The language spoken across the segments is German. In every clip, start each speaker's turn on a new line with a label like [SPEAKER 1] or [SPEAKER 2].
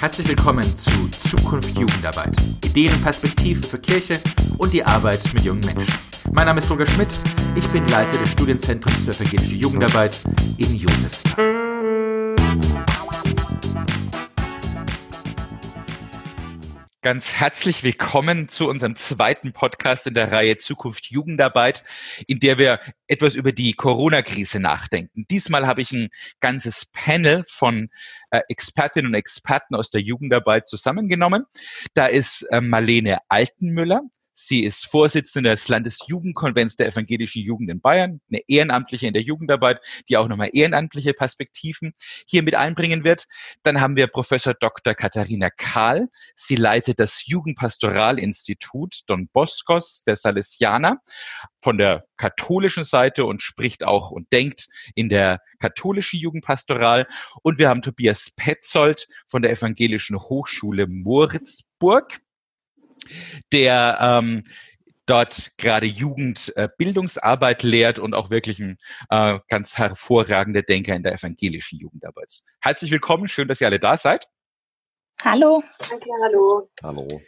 [SPEAKER 1] Herzlich willkommen zu Zukunft Jugendarbeit. Ideen und Perspektiven für Kirche und die Arbeit mit jungen Menschen. Mein Name ist Roger Schmidt. Ich bin Leiter des Studienzentrums für evangelische Jugendarbeit in Josefsthal. Ganz herzlich willkommen zu unserem zweiten Podcast in der Reihe Zukunft Jugendarbeit, in der wir etwas über die Corona-Krise nachdenken. Diesmal habe ich ein ganzes Panel von äh, Expertinnen und Experten aus der Jugendarbeit zusammengenommen. Da ist äh, Marlene Altenmüller. Sie ist Vorsitzende des Landesjugendkonvents der evangelischen Jugend in Bayern, eine Ehrenamtliche in der Jugendarbeit, die auch nochmal ehrenamtliche Perspektiven hier mit einbringen wird. Dann haben wir Professor Dr. Katharina Kahl. Sie leitet das Jugendpastoralinstitut Don Boscos der Salesianer von der katholischen Seite und spricht auch und denkt in der katholischen Jugendpastoral. Und wir haben Tobias Petzold von der Evangelischen Hochschule Moritzburg der ähm, dort gerade Jugendbildungsarbeit äh, lehrt und auch wirklich ein äh, ganz hervorragender Denker in der evangelischen Jugendarbeit. Herzlich willkommen, schön, dass ihr alle da seid.
[SPEAKER 2] Hallo.
[SPEAKER 3] Danke, hallo.
[SPEAKER 4] Hallo.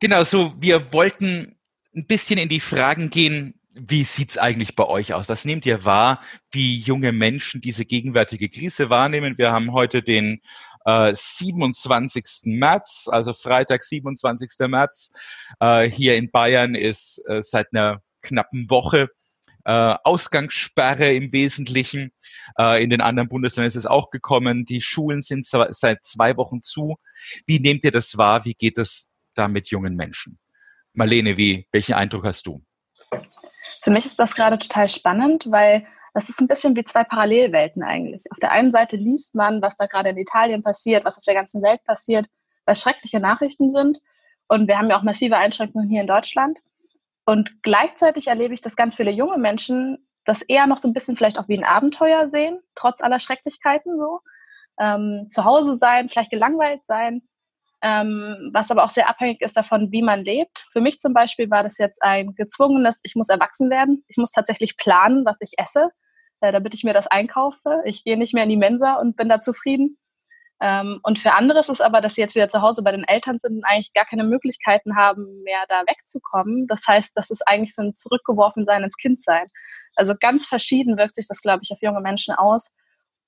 [SPEAKER 1] Genau, so wir wollten ein bisschen in die Fragen gehen, wie sieht's eigentlich bei euch aus? Was nehmt ihr wahr, wie junge Menschen diese gegenwärtige Krise wahrnehmen? Wir haben heute den äh, 27. März, also Freitag, 27. März. Äh, hier in Bayern ist äh, seit einer knappen Woche äh, Ausgangssperre im Wesentlichen. Äh, in den anderen Bundesländern ist es auch gekommen. Die Schulen sind seit zwei Wochen zu. Wie nehmt ihr das wahr? Wie geht es da mit jungen Menschen? Marlene, wie, welchen Eindruck hast du?
[SPEAKER 2] Für mich ist das gerade total spannend, weil das ist ein bisschen wie zwei Parallelwelten eigentlich. Auf der einen Seite liest man, was da gerade in Italien passiert, was auf der ganzen Welt passiert, weil schreckliche Nachrichten sind. Und wir haben ja auch massive Einschränkungen hier in Deutschland. Und gleichzeitig erlebe ich, dass ganz viele junge Menschen das eher noch so ein bisschen vielleicht auch wie ein Abenteuer sehen, trotz aller Schrecklichkeiten so. Ähm, zu Hause sein, vielleicht gelangweilt sein, ähm, was aber auch sehr abhängig ist davon, wie man lebt. Für mich zum Beispiel war das jetzt ein gezwungenes, ich muss erwachsen werden, ich muss tatsächlich planen, was ich esse äh, damit ich mir das einkaufe. Ich gehe nicht mehr in die Mensa und bin da zufrieden. Ähm, und für andere ist es aber, dass sie jetzt wieder zu Hause bei den Eltern sind und eigentlich gar keine Möglichkeiten haben, mehr da wegzukommen. Das heißt, das ist eigentlich so ein Zurückgeworfensein ins Kindsein. Also ganz verschieden wirkt sich das, glaube ich, auf junge Menschen aus.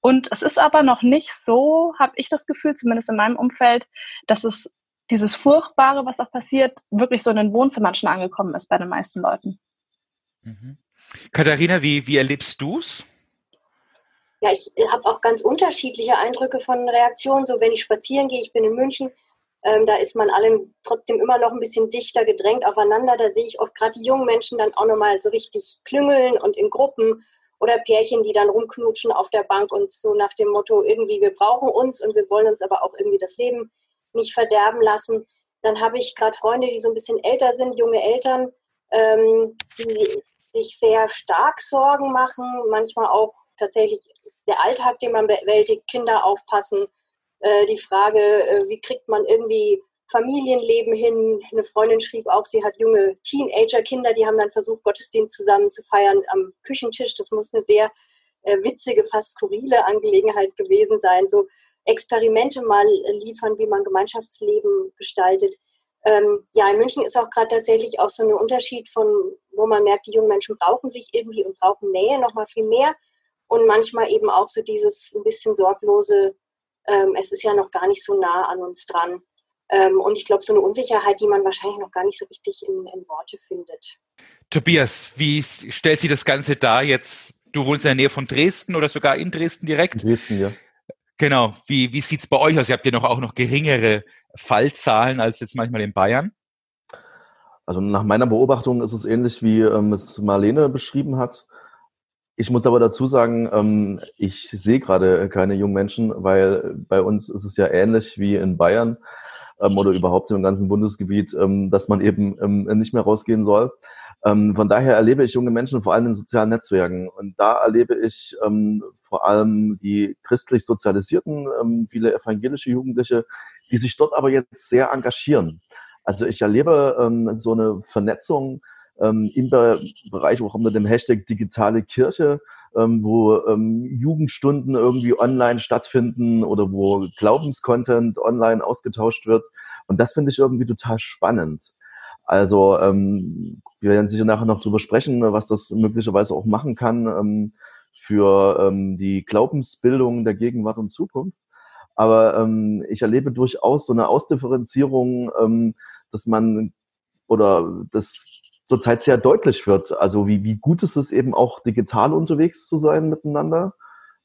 [SPEAKER 2] Und es ist aber noch nicht so, habe ich das Gefühl, zumindest in meinem Umfeld, dass es dieses Furchtbare, was auch passiert, wirklich so in den Wohnzimmern schon angekommen ist bei den meisten Leuten.
[SPEAKER 1] Mhm. Katharina, wie, wie erlebst du es?
[SPEAKER 3] Ja, ich habe auch ganz unterschiedliche Eindrücke von Reaktionen. So, wenn ich spazieren gehe, ich bin in München, ähm, da ist man allen trotzdem immer noch ein bisschen dichter gedrängt aufeinander. Da sehe ich oft gerade die jungen Menschen dann auch nochmal so richtig klüngeln und in Gruppen oder Pärchen, die dann rumknutschen auf der Bank und so nach dem Motto, irgendwie, wir brauchen uns und wir wollen uns aber auch irgendwie das Leben nicht verderben lassen. Dann habe ich gerade Freunde, die so ein bisschen älter sind, junge Eltern, ähm, die sich sehr stark Sorgen machen, manchmal auch tatsächlich der Alltag, den man bewältigt, Kinder aufpassen, äh, die Frage, äh, wie kriegt man irgendwie Familienleben hin. Eine Freundin schrieb auch, sie hat junge Teenager-Kinder, die haben dann versucht, Gottesdienst zusammen zu feiern am Küchentisch. Das muss eine sehr äh, witzige, fast skurrile Angelegenheit gewesen sein. So Experimente mal liefern, wie man Gemeinschaftsleben gestaltet. Ähm, ja, in München ist auch gerade tatsächlich auch so ein Unterschied von, wo man merkt, die jungen Menschen brauchen sich irgendwie und brauchen Nähe noch mal viel mehr. Und manchmal eben auch so dieses ein bisschen sorglose, ähm, es ist ja noch gar nicht so nah an uns dran. Ähm, und ich glaube, so eine Unsicherheit, die man wahrscheinlich noch gar nicht so richtig in, in Worte findet.
[SPEAKER 1] Tobias, wie stellt sich das Ganze dar jetzt? Du wohnst in der Nähe von Dresden oder sogar in Dresden direkt?
[SPEAKER 4] In Dresden, ja.
[SPEAKER 1] Genau. Wie, wie sieht es bei euch aus? Ihr habt ja noch auch noch geringere Fallzahlen als jetzt manchmal in Bayern?
[SPEAKER 4] Also nach meiner Beobachtung ist es ähnlich, wie ähm, es Marlene beschrieben hat. Ich muss aber dazu sagen, ähm, ich sehe gerade keine jungen Menschen, weil bei uns ist es ja ähnlich wie in Bayern ähm, oder überhaupt im ganzen Bundesgebiet, ähm, dass man eben ähm, nicht mehr rausgehen soll. Ähm, von daher erlebe ich junge Menschen vor allem in sozialen Netzwerken. Und da erlebe ich ähm, vor allem die christlich Sozialisierten, ähm, viele evangelische Jugendliche, die sich dort aber jetzt sehr engagieren. Also ich erlebe ähm, so eine Vernetzung ähm, im Bereich auch unter dem Hashtag digitale Kirche, ähm, wo ähm, Jugendstunden irgendwie online stattfinden oder wo Glaubenscontent online ausgetauscht wird. Und das finde ich irgendwie total spannend. Also ähm, wir werden sicher nachher noch drüber sprechen, was das möglicherweise auch machen kann ähm, für ähm, die Glaubensbildung der Gegenwart und Zukunft. Aber ähm, ich erlebe durchaus so eine Ausdifferenzierung, ähm, dass man oder das zurzeit sehr deutlich wird. Also wie, wie gut ist es eben auch digital unterwegs zu sein miteinander,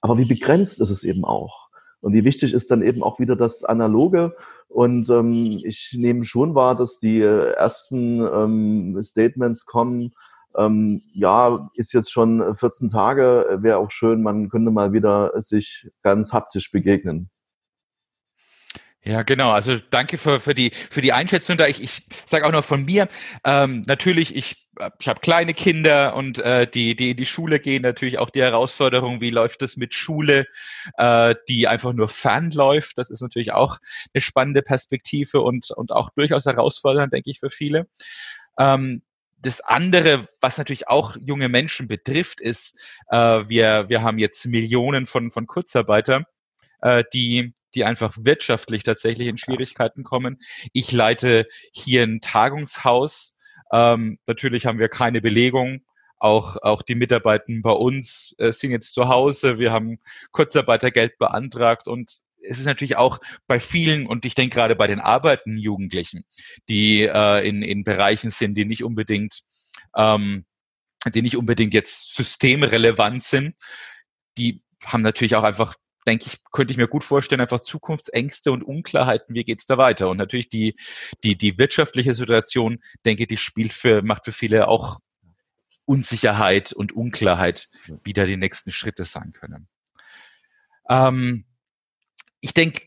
[SPEAKER 4] aber wie begrenzt ist es eben auch. Und wie wichtig ist dann eben auch wieder das Analoge. Und ähm, ich nehme schon wahr, dass die ersten ähm, Statements kommen, ähm, ja, ist jetzt schon 14 Tage, wäre auch schön, man könnte mal wieder sich ganz haptisch begegnen.
[SPEAKER 1] Ja, genau. Also danke für, für, die, für die Einschätzung da. Ich, ich sage auch noch von mir, ähm, natürlich, ich, ich habe kleine Kinder und äh, die, die in die Schule gehen, natürlich auch die Herausforderung, wie läuft es mit Schule, äh, die einfach nur fernläuft. Das ist natürlich auch eine spannende Perspektive und, und auch durchaus herausfordernd, denke ich, für viele. Ähm, das andere, was natürlich auch junge Menschen betrifft, ist, äh, wir, wir haben jetzt Millionen von, von Kurzarbeiter, äh, die die einfach wirtschaftlich tatsächlich in Schwierigkeiten kommen. Ich leite hier ein Tagungshaus. Ähm, natürlich haben wir keine Belegung. Auch, auch die Mitarbeiter bei uns äh, sind jetzt zu Hause. Wir haben Kurzarbeitergeld beantragt und es ist natürlich auch bei vielen, und ich denke gerade bei den arbeitenden Jugendlichen, die äh, in, in Bereichen sind, die nicht unbedingt, ähm, die nicht unbedingt jetzt systemrelevant sind, die haben natürlich auch einfach denke ich, könnte ich mir gut vorstellen, einfach Zukunftsängste und Unklarheiten, wie geht's da weiter? Und natürlich die, die, die wirtschaftliche Situation, denke ich, die spielt für, macht für viele auch Unsicherheit und Unklarheit, wie da die nächsten Schritte sein können. Ähm, ich denke,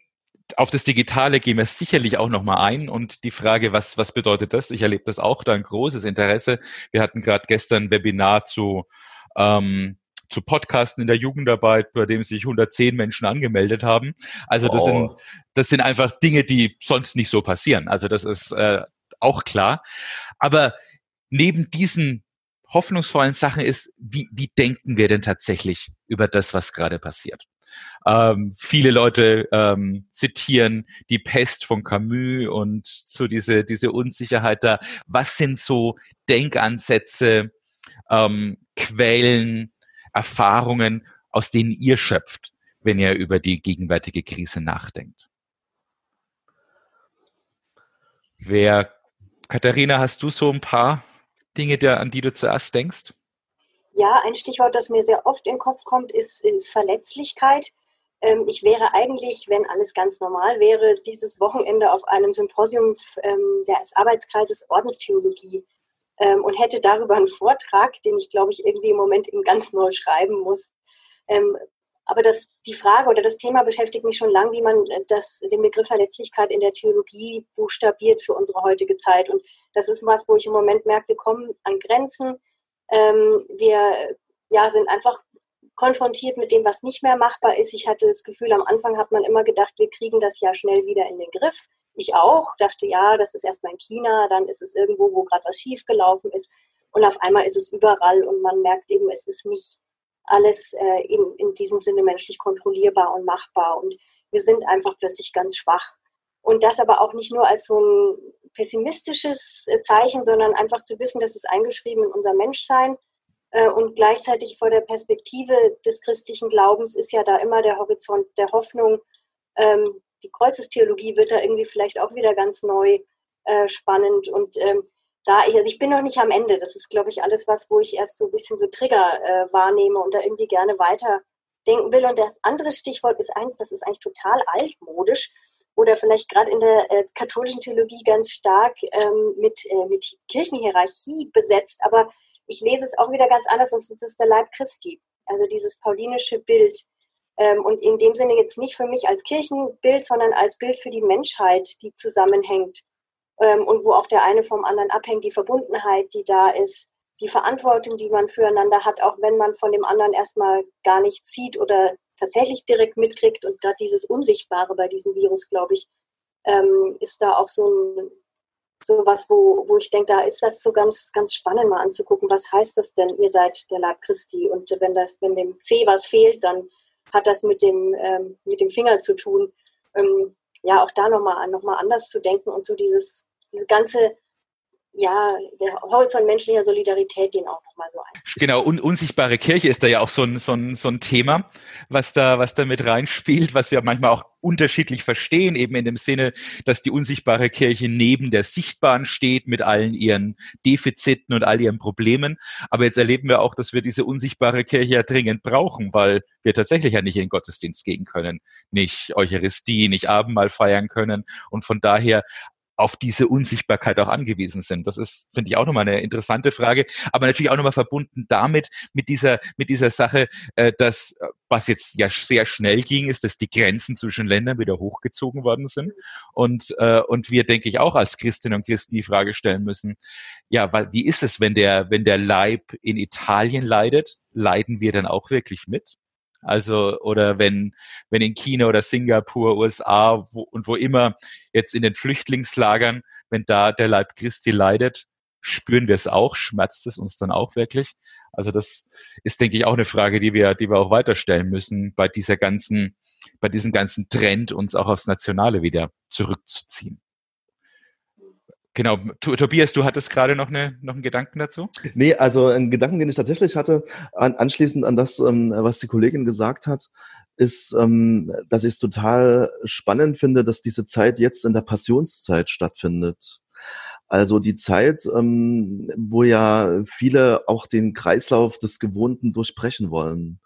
[SPEAKER 1] auf das Digitale gehen wir sicherlich auch nochmal ein und die Frage, was, was bedeutet das? Ich erlebe das auch, da ein großes Interesse. Wir hatten gerade gestern ein Webinar zu ähm, zu Podcasten in der Jugendarbeit, bei dem sich 110 Menschen angemeldet haben. Also das, oh. sind, das sind einfach Dinge, die sonst nicht so passieren. Also das ist äh, auch klar. Aber neben diesen hoffnungsvollen Sachen ist, wie, wie denken wir denn tatsächlich über das, was gerade passiert? Ähm, viele Leute ähm, zitieren die Pest von Camus und so diese, diese Unsicherheit da. Was sind so Denkansätze, ähm, Quellen, Erfahrungen, aus denen ihr schöpft, wenn ihr über die gegenwärtige Krise nachdenkt? Wer, Katharina, hast du so ein paar Dinge, der, an die du zuerst denkst?
[SPEAKER 3] Ja, ein Stichwort, das mir sehr oft in den Kopf kommt, ist, ist Verletzlichkeit. Ähm, ich wäre eigentlich, wenn alles ganz normal wäre, dieses Wochenende auf einem Symposium ähm, des Arbeitskreises Ordenstheologie ähm, und hätte darüber einen Vortrag, den ich, glaube ich, irgendwie im Moment eben ganz neu schreiben muss. Ähm, aber das, die Frage oder das Thema beschäftigt mich schon lange, wie man das, den Begriff Verletzlichkeit in der Theologie buchstabiert für unsere heutige Zeit. Und das ist was, wo ich im Moment merke, wir kommen an Grenzen. Ähm, wir ja, sind einfach konfrontiert mit dem, was nicht mehr machbar ist. Ich hatte das Gefühl, am Anfang hat man immer gedacht, wir kriegen das ja schnell wieder in den Griff. Ich auch, dachte, ja, das ist erstmal in China, dann ist es irgendwo, wo gerade was schiefgelaufen ist. Und auf einmal ist es überall und man merkt eben, es ist nicht alles äh, in, in diesem Sinne menschlich kontrollierbar und machbar. Und wir sind einfach plötzlich ganz schwach. Und das aber auch nicht nur als so ein pessimistisches äh, Zeichen, sondern einfach zu wissen, dass es eingeschrieben in unser Menschsein. Äh, und gleichzeitig vor der Perspektive des christlichen Glaubens ist ja da immer der Horizont der Hoffnung, ähm, die Kreuzestheologie wird da irgendwie vielleicht auch wieder ganz neu äh, spannend. Und ähm, da ich, also ich bin noch nicht am Ende. Das ist, glaube ich, alles was, wo ich erst so ein bisschen so Trigger äh, wahrnehme und da irgendwie gerne weiter denken will. Und das andere Stichwort ist eins, das ist eigentlich total altmodisch oder vielleicht gerade in der äh, katholischen Theologie ganz stark ähm, mit, äh, mit Kirchenhierarchie besetzt. Aber ich lese es auch wieder ganz anders und es ist der Leib Christi. Also dieses paulinische Bild, und in dem Sinne jetzt nicht für mich als Kirchenbild, sondern als Bild für die Menschheit, die zusammenhängt ähm, und wo auch der eine vom anderen abhängt, die Verbundenheit, die da ist, die Verantwortung, die man füreinander hat, auch wenn man von dem anderen erstmal gar nichts sieht oder tatsächlich direkt mitkriegt. Und gerade dieses Unsichtbare bei diesem Virus, glaube ich, ähm, ist da auch so ein, so was, wo, wo ich denke, da ist das so ganz, ganz spannend mal anzugucken, was heißt das denn, ihr seid der Leib Christi und wenn, das, wenn dem Fee was fehlt, dann hat das mit dem, ähm, mit dem Finger zu tun. Ähm, ja, auch da nochmal noch mal anders zu denken und so dieses, diese ganze ja, der Horizont menschlicher Solidarität den auch nochmal so ein.
[SPEAKER 1] Genau, un unsichtbare Kirche ist da ja auch so ein, so, ein, so ein Thema, was da, was da mit reinspielt, was wir manchmal auch unterschiedlich verstehen, eben in dem Sinne, dass die unsichtbare Kirche neben der sichtbaren steht mit allen ihren Defiziten und all ihren Problemen. Aber jetzt erleben wir auch, dass wir diese unsichtbare Kirche ja dringend brauchen, weil wir tatsächlich ja nicht in den Gottesdienst gehen können, nicht Eucharistie, nicht Abendmahl feiern können und von daher auf diese Unsichtbarkeit auch angewiesen sind. Das ist, finde ich, auch nochmal eine interessante Frage, aber natürlich auch nochmal verbunden damit, mit dieser, mit dieser Sache, äh, dass, äh, was jetzt ja sehr schnell ging, ist, dass die Grenzen zwischen Ländern wieder hochgezogen worden sind. Und, äh, und wir, denke ich, auch als Christinnen und Christen die Frage stellen müssen, ja, wie ist es, wenn der, wenn der Leib in Italien leidet, leiden wir dann auch wirklich mit? Also, oder wenn, wenn in China oder Singapur, USA wo, und wo immer jetzt in den Flüchtlingslagern, wenn da der Leib Christi leidet, spüren wir es auch, schmerzt es uns dann auch wirklich? Also das ist, denke ich, auch eine Frage, die wir, die wir auch weiterstellen müssen bei dieser ganzen, bei diesem ganzen Trend, uns auch aufs Nationale wieder zurückzuziehen. Genau, Tobias, du hattest gerade noch, eine, noch einen Gedanken dazu?
[SPEAKER 4] Nee, also ein Gedanken, den ich tatsächlich hatte, an, anschließend an das, ähm, was die Kollegin gesagt hat, ist, ähm, dass ich es total spannend finde, dass diese Zeit jetzt in der Passionszeit stattfindet. Also die Zeit, ähm, wo ja viele auch den Kreislauf des Gewohnten durchbrechen wollen.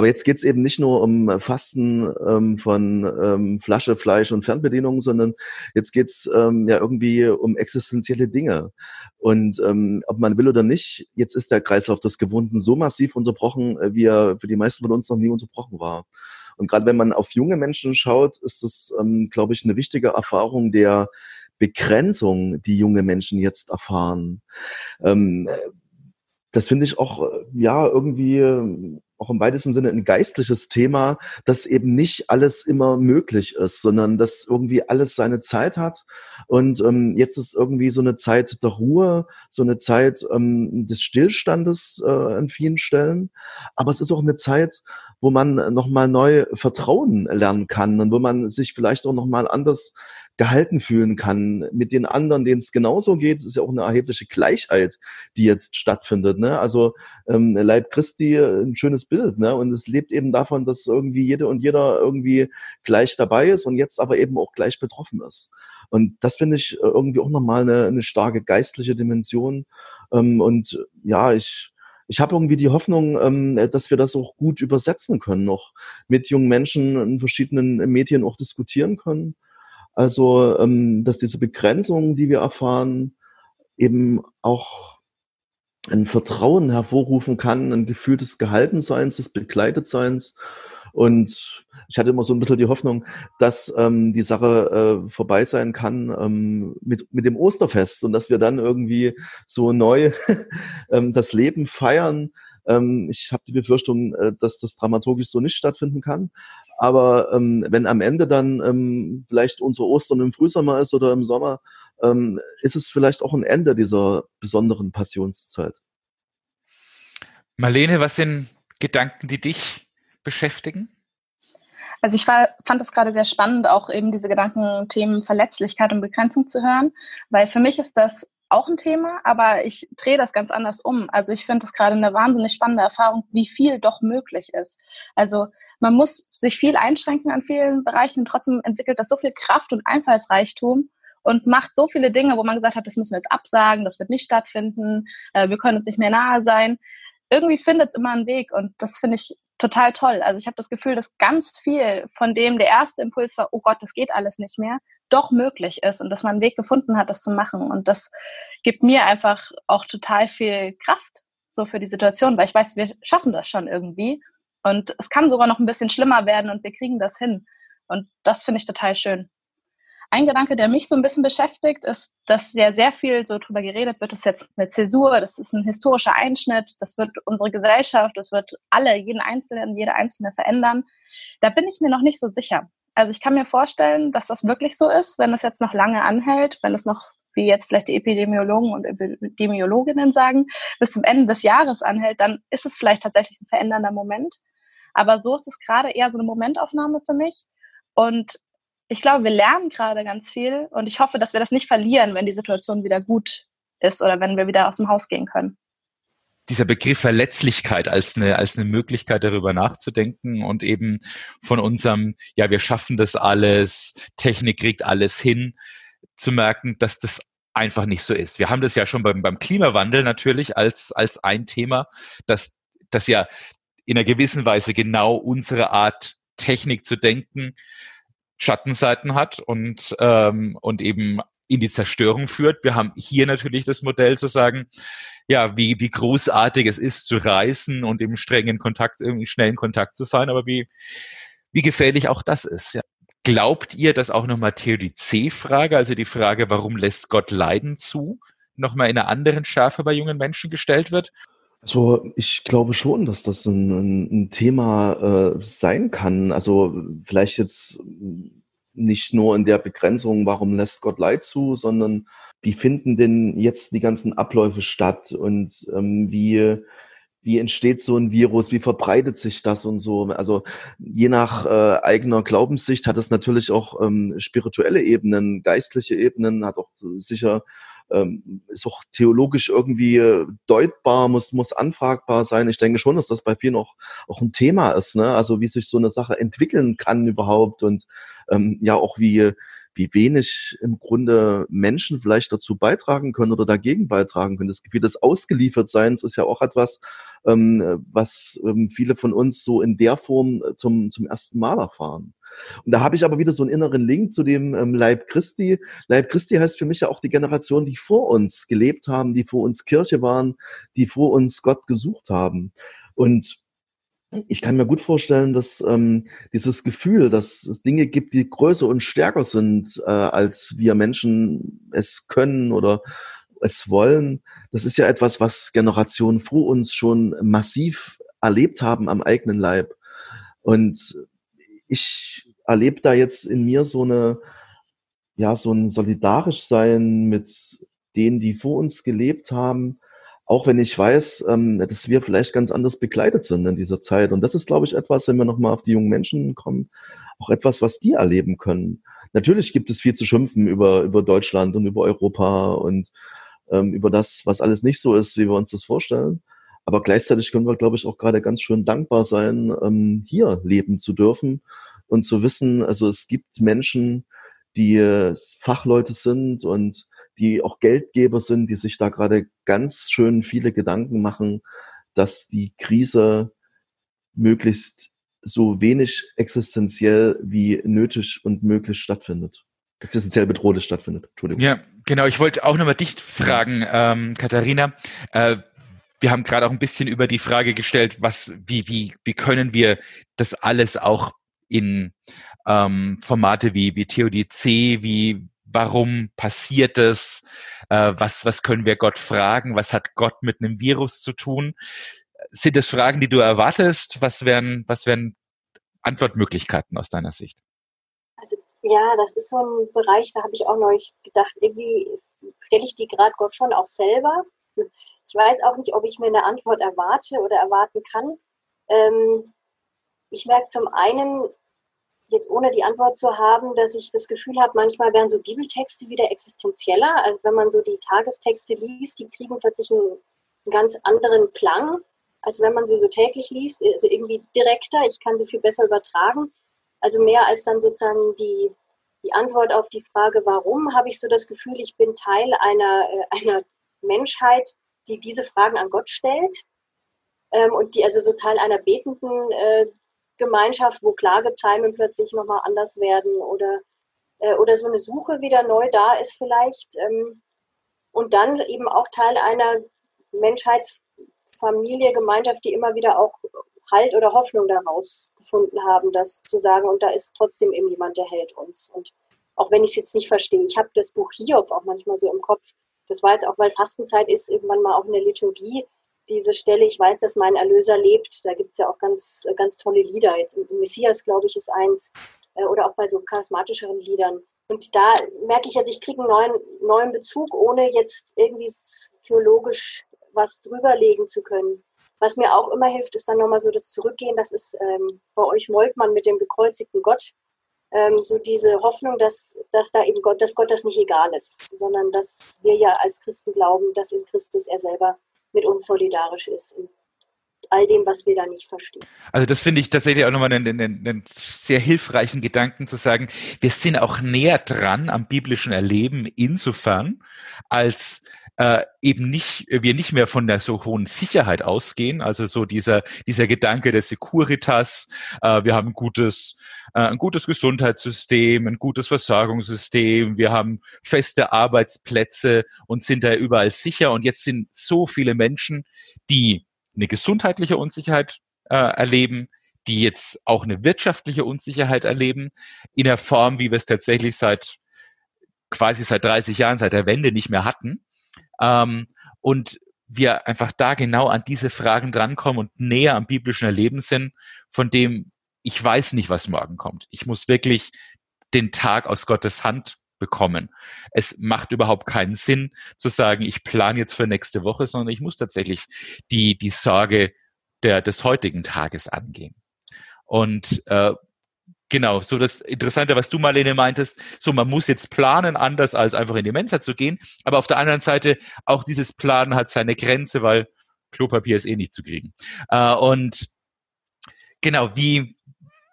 [SPEAKER 4] Aber jetzt geht es eben nicht nur um Fasten ähm, von ähm, Flasche, Fleisch und Fernbedienung, sondern jetzt geht es ähm, ja irgendwie um existenzielle Dinge. Und ähm, ob man will oder nicht, jetzt ist der Kreislauf des Gewohnten so massiv unterbrochen, äh, wie er für die meisten von uns noch nie unterbrochen war. Und gerade wenn man auf junge Menschen schaut, ist das, ähm, glaube ich, eine wichtige Erfahrung der Begrenzung, die junge Menschen jetzt erfahren. Ähm, das finde ich auch, äh, ja, irgendwie auch im weitesten Sinne ein geistliches Thema, dass eben nicht alles immer möglich ist, sondern dass irgendwie alles seine Zeit hat. Und ähm, jetzt ist irgendwie so eine Zeit der Ruhe, so eine Zeit ähm, des Stillstandes äh, an vielen Stellen. Aber es ist auch eine Zeit, wo man nochmal neu Vertrauen lernen kann und wo man sich vielleicht auch nochmal anders gehalten fühlen kann mit den anderen, denen es genauso geht. Ist ja auch eine erhebliche Gleichheit, die jetzt stattfindet. Ne? Also ähm, Leib Christi, ein schönes Bild. Ne? Und es lebt eben davon, dass irgendwie jede und jeder irgendwie gleich dabei ist und jetzt aber eben auch gleich betroffen ist. Und das finde ich äh, irgendwie auch nochmal eine, eine starke geistliche Dimension. Ähm, und ja, ich, ich habe irgendwie die Hoffnung, ähm, dass wir das auch gut übersetzen können, noch mit jungen Menschen in verschiedenen Medien auch diskutieren können. Also, ähm, dass diese Begrenzungen, die wir erfahren, eben auch ein Vertrauen hervorrufen kann, ein Gefühl des Gehaltenseins, des Begleitetseins. Und ich hatte immer so ein bisschen die Hoffnung, dass ähm, die Sache äh, vorbei sein kann ähm, mit, mit dem Osterfest und dass wir dann irgendwie so neu ähm, das Leben feiern. Ähm, ich habe die Befürchtung, äh, dass das dramaturgisch so nicht stattfinden kann. Aber ähm, wenn am Ende dann ähm, vielleicht unsere Ostern im Frühsommer ist oder im Sommer, ähm, ist es vielleicht auch ein Ende dieser besonderen Passionszeit.
[SPEAKER 1] Marlene, was sind Gedanken, die dich beschäftigen?
[SPEAKER 2] Also ich war, fand es gerade sehr spannend, auch eben diese Gedankenthemen Verletzlichkeit und Begrenzung zu hören, weil für mich ist das auch ein Thema, aber ich drehe das ganz anders um. Also ich finde es gerade eine wahnsinnig spannende Erfahrung, wie viel doch möglich ist. Also man muss sich viel einschränken an vielen Bereichen, trotzdem entwickelt das so viel Kraft und Einfallsreichtum und macht so viele Dinge, wo man gesagt hat, das müssen wir jetzt absagen, das wird nicht stattfinden, äh, wir können uns nicht mehr nahe sein. Irgendwie findet es immer einen Weg und das finde ich total toll. Also ich habe das Gefühl, dass ganz viel von dem der erste Impuls war, oh Gott, das geht alles nicht mehr, doch möglich ist und dass man einen Weg gefunden hat, das zu machen. Und das gibt mir einfach auch total viel Kraft so für die Situation, weil ich weiß, wir schaffen das schon irgendwie. Und es kann sogar noch ein bisschen schlimmer werden und wir kriegen das hin. Und das finde ich total schön. Ein Gedanke, der mich so ein bisschen beschäftigt, ist, dass ja sehr viel so drüber geredet wird, das ist jetzt eine Zäsur, das ist ein historischer Einschnitt, das wird unsere Gesellschaft, das wird alle, jeden Einzelnen, jede Einzelne verändern. Da bin ich mir noch nicht so sicher. Also ich kann mir vorstellen, dass das wirklich so ist, wenn es jetzt noch lange anhält, wenn es noch wie jetzt vielleicht die Epidemiologen und Epidemiologinnen sagen, bis zum Ende des Jahres anhält, dann ist es vielleicht tatsächlich ein verändernder Moment. Aber so ist es gerade eher so eine Momentaufnahme für mich. Und ich glaube, wir lernen gerade ganz viel und ich hoffe, dass wir das nicht verlieren, wenn die Situation wieder gut ist oder wenn wir wieder aus dem Haus gehen können
[SPEAKER 1] dieser Begriff Verletzlichkeit als eine, als eine Möglichkeit darüber nachzudenken und eben von unserem, ja, wir schaffen das alles, Technik kriegt alles hin, zu merken, dass das einfach nicht so ist. Wir haben das ja schon beim, beim Klimawandel natürlich als, als ein Thema, dass, dass ja in einer gewissen Weise genau unsere Art Technik zu denken Schattenseiten hat und, ähm, und eben in die Zerstörung führt. Wir haben hier natürlich das Modell zu sagen, ja, wie, wie großartig es ist zu reisen und im strengen Kontakt, irgendwie schnellen Kontakt zu sein, aber wie, wie gefährlich auch das ist. Ja. Glaubt ihr, dass auch nochmal Theodizee-Frage, also die Frage, warum lässt Gott Leiden zu, nochmal in einer anderen Schärfe bei jungen Menschen gestellt wird?
[SPEAKER 4] Also ich glaube schon, dass das ein, ein Thema äh, sein kann. Also vielleicht jetzt nicht nur in der Begrenzung, warum lässt Gott Leid zu, sondern wie finden denn jetzt die ganzen Abläufe statt und ähm, wie wie entsteht so ein Virus, wie verbreitet sich das und so. Also je nach äh, eigener Glaubenssicht hat es natürlich auch ähm, spirituelle Ebenen, geistliche Ebenen, hat auch sicher ähm, ist auch theologisch irgendwie äh, deutbar, muss, muss anfragbar sein. Ich denke schon, dass das bei vielen auch, auch ein Thema ist, ne? Also wie sich so eine Sache entwickeln kann überhaupt und ähm, ja auch wie, wie wenig im Grunde Menschen vielleicht dazu beitragen können oder dagegen beitragen können. Das Gefühl des Ausgeliefertseins ist ja auch etwas, ähm, was ähm, viele von uns so in der Form äh, zum, zum ersten Mal erfahren. Und da habe ich aber wieder so einen inneren Link zu dem ähm, Leib Christi. Leib Christi heißt für mich ja auch die Generation, die vor uns gelebt haben, die vor uns Kirche waren, die vor uns Gott gesucht haben. Und ich kann mir gut vorstellen, dass ähm, dieses Gefühl, dass es Dinge gibt, die größer und stärker sind, äh, als wir Menschen es können oder es wollen, das ist ja etwas, was Generationen vor uns schon massiv erlebt haben am eigenen Leib. Und ich erlebe da jetzt in mir so eine, ja, so ein solidarisch sein mit denen, die vor uns gelebt haben, auch wenn ich weiß, ähm, dass wir vielleicht ganz anders begleitet sind in dieser Zeit. Und das ist, glaube ich, etwas, wenn wir nochmal auf die jungen Menschen kommen, auch etwas, was die erleben können. Natürlich gibt es viel zu schimpfen über, über Deutschland und über Europa und ähm, über das, was alles nicht so ist, wie wir uns das vorstellen. Aber gleichzeitig können wir, glaube ich, auch gerade ganz schön dankbar sein, ähm, hier leben zu dürfen und zu wissen, also es gibt Menschen, die Fachleute sind und die auch Geldgeber sind, die sich da gerade ganz schön viele Gedanken machen, dass die Krise möglichst so wenig existenziell wie nötig und möglich stattfindet. Existenziell bedrohlich stattfindet.
[SPEAKER 1] Entschuldigung. Ja, genau. Ich wollte auch nochmal dich fragen, ähm, Katharina. Äh, wir haben gerade auch ein bisschen über die Frage gestellt, was, wie, wie, wie können wir das alles auch in ähm, Formate wie, wie TODC, wie warum passiert es, äh, was, was können wir Gott fragen, was hat Gott mit einem Virus zu tun? Sind das Fragen, die du erwartest? Was wären, was wären Antwortmöglichkeiten aus deiner Sicht?
[SPEAKER 3] Also ja, das ist so ein Bereich, da habe ich auch neulich gedacht, irgendwie stelle ich die gerade Gott schon auch selber. Ich weiß auch nicht, ob ich mir eine Antwort erwarte oder erwarten kann. Ähm, ich merke zum einen, jetzt ohne die Antwort zu haben, dass ich das Gefühl habe, manchmal werden so Bibeltexte wieder existenzieller. Also wenn man so die Tagestexte liest, die kriegen plötzlich einen, einen ganz anderen Klang, als wenn man sie so täglich liest. Also irgendwie direkter, ich kann sie viel besser übertragen. Also mehr als dann sozusagen die, die Antwort auf die Frage, warum, habe ich so das Gefühl, ich bin Teil einer, äh, einer Menschheit, die diese Fragen an Gott stellt ähm, und die also so Teil einer betenden äh, Gemeinschaft, wo Klagepsalmen plötzlich nochmal anders werden oder, äh, oder so eine Suche wieder neu da ist vielleicht. Ähm, und dann eben auch Teil einer Menschheitsfamilie, Gemeinschaft, die immer wieder auch Halt oder Hoffnung daraus gefunden haben, das zu sagen, und da ist trotzdem eben jemand, der hält uns. Und auch wenn ich es jetzt nicht verstehe, ich habe das Buch Hiob auch manchmal so im Kopf. Das war jetzt auch, weil Fastenzeit ist, irgendwann mal auch in der Liturgie diese Stelle, ich weiß, dass mein Erlöser lebt, da gibt es ja auch ganz, ganz tolle Lieder. Jetzt im Messias, glaube ich, ist eins, äh, oder auch bei so charismatischeren Liedern. Und da merke ich, also ich kriege einen neuen, neuen Bezug, ohne jetzt irgendwie theologisch was drüberlegen zu können. Was mir auch immer hilft, ist dann nochmal so das Zurückgehen. Das ist ähm, bei euch Moltmann mit dem gekreuzigten Gott. Ähm, so diese Hoffnung, dass, dass da eben Gott, dass Gott das nicht egal ist, sondern dass wir ja als Christen glauben, dass in Christus er selber mit uns solidarisch ist all dem, was wir da nicht verstehen.
[SPEAKER 1] Also das finde ich tatsächlich auch nochmal einen, einen, einen sehr hilfreichen Gedanken zu sagen, wir sind auch näher dran am biblischen Erleben insofern, als äh, eben nicht, wir nicht mehr von der so hohen Sicherheit ausgehen, also so dieser, dieser Gedanke der Securitas, äh, wir haben ein gutes, äh, ein gutes Gesundheitssystem, ein gutes Versorgungssystem, wir haben feste Arbeitsplätze und sind da überall sicher und jetzt sind so viele Menschen, die eine gesundheitliche Unsicherheit äh, erleben, die jetzt auch eine wirtschaftliche Unsicherheit erleben, in der Form, wie wir es tatsächlich seit quasi seit 30 Jahren, seit der Wende nicht mehr hatten. Ähm, und wir einfach da genau an diese Fragen drankommen und näher am biblischen Erleben sind, von dem ich weiß nicht, was morgen kommt. Ich muss wirklich den Tag aus Gottes Hand bekommen. Es macht überhaupt keinen Sinn zu sagen, ich plane jetzt für nächste Woche, sondern ich muss tatsächlich die, die Sorge der, des heutigen Tages angehen. Und äh, Genau, so das Interessante, was du, Marlene, meintest, so man muss jetzt planen, anders als einfach in die Mensa zu gehen. Aber auf der anderen Seite, auch dieses Planen hat seine Grenze, weil Klopapier ist eh nicht zu kriegen. Äh, und genau, wie,